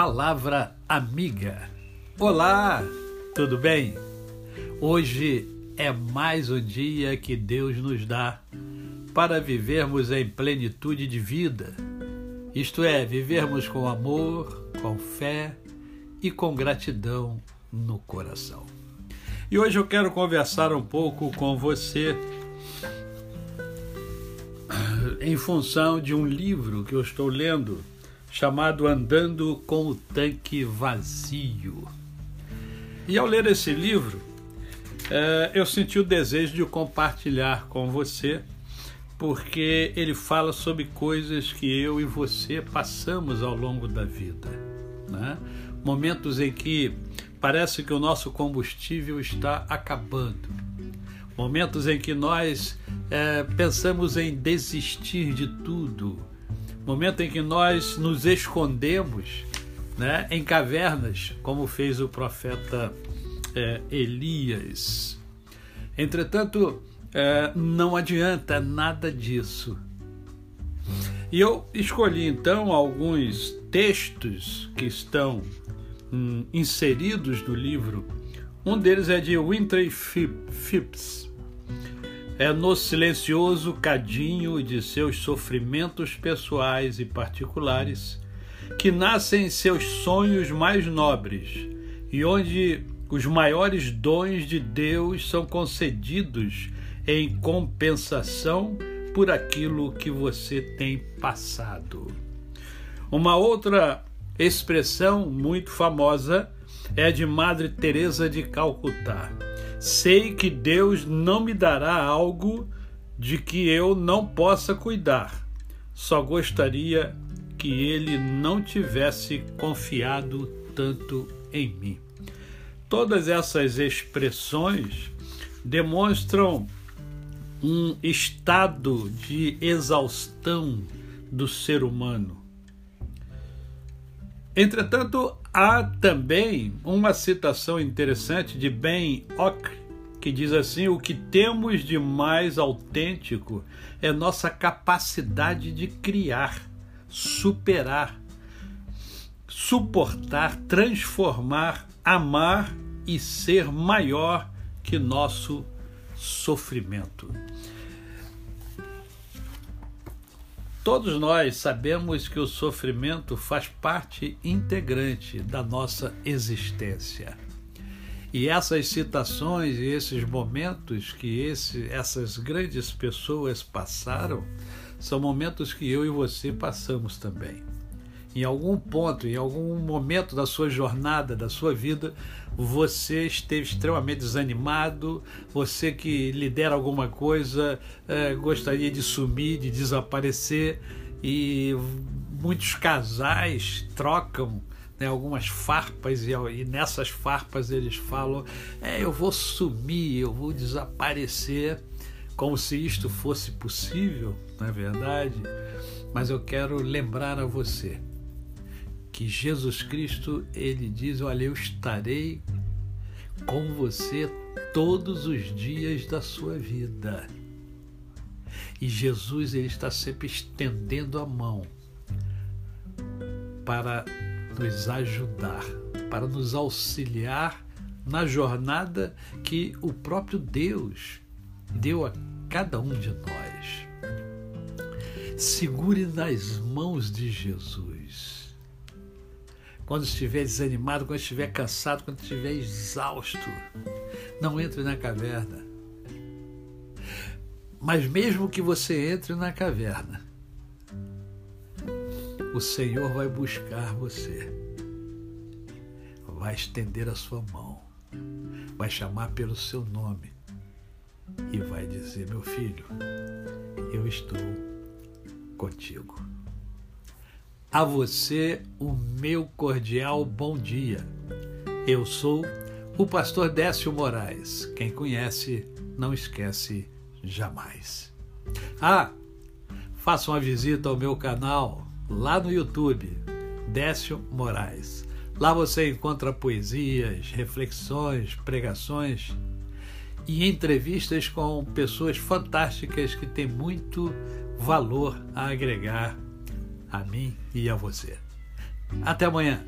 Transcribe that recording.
Palavra Amiga. Olá, tudo bem? Hoje é mais um dia que Deus nos dá para vivermos em plenitude de vida, isto é, vivermos com amor, com fé e com gratidão no coração. E hoje eu quero conversar um pouco com você em função de um livro que eu estou lendo chamado Andando com o Tanque Vazio. E ao ler esse livro, é, eu senti o desejo de compartilhar com você, porque ele fala sobre coisas que eu e você passamos ao longo da vida. Né? Momentos em que parece que o nosso combustível está acabando. Momentos em que nós é, pensamos em desistir de tudo momento em que nós nos escondemos né, em cavernas, como fez o profeta é, Elias. Entretanto, é, não adianta nada disso. E eu escolhi então alguns textos que estão hum, inseridos no livro. Um deles é de Winter Phipps é no silencioso cadinho de seus sofrimentos pessoais e particulares que nascem seus sonhos mais nobres e onde os maiores dons de Deus são concedidos em compensação por aquilo que você tem passado. Uma outra expressão muito famosa é de Madre Teresa de Calcutá Sei que Deus não me dará algo de que eu não possa cuidar. Só gostaria que ele não tivesse confiado tanto em mim. Todas essas expressões demonstram um estado de exaustão do ser humano. Entretanto, há também uma citação interessante de Ben Ock, que diz assim: O que temos de mais autêntico é nossa capacidade de criar, superar, suportar, transformar, amar e ser maior que nosso sofrimento. Todos nós sabemos que o sofrimento faz parte integrante da nossa existência. E essas citações e esses momentos que esse, essas grandes pessoas passaram são momentos que eu e você passamos também em algum ponto, em algum momento da sua jornada, da sua vida, você esteve extremamente desanimado, você que lidera alguma coisa é, gostaria de sumir, de desaparecer, e muitos casais trocam né, algumas farpas e, e, nessas farpas eles falam: é, eu vou sumir, eu vou desaparecer, como se isto fosse possível, não é verdade? Mas eu quero lembrar a você que Jesus Cristo ele diz: Olha, eu estarei com você todos os dias da sua vida. E Jesus ele está sempre estendendo a mão para nos ajudar, para nos auxiliar na jornada que o próprio Deus deu a cada um de nós. Segure nas mãos de Jesus quando estiver desanimado, quando estiver cansado, quando estiver exausto. Não entre na caverna. Mas mesmo que você entre na caverna, o Senhor vai buscar você, vai estender a sua mão, vai chamar pelo seu nome e vai dizer: Meu filho, eu estou contigo. A você o meu cordial bom dia. Eu sou o pastor Décio Moraes. Quem conhece, não esquece jamais. Ah, faça uma visita ao meu canal lá no YouTube, Décio Moraes. Lá você encontra poesias, reflexões, pregações e entrevistas com pessoas fantásticas que têm muito valor a agregar a mim e a você. Até amanhã.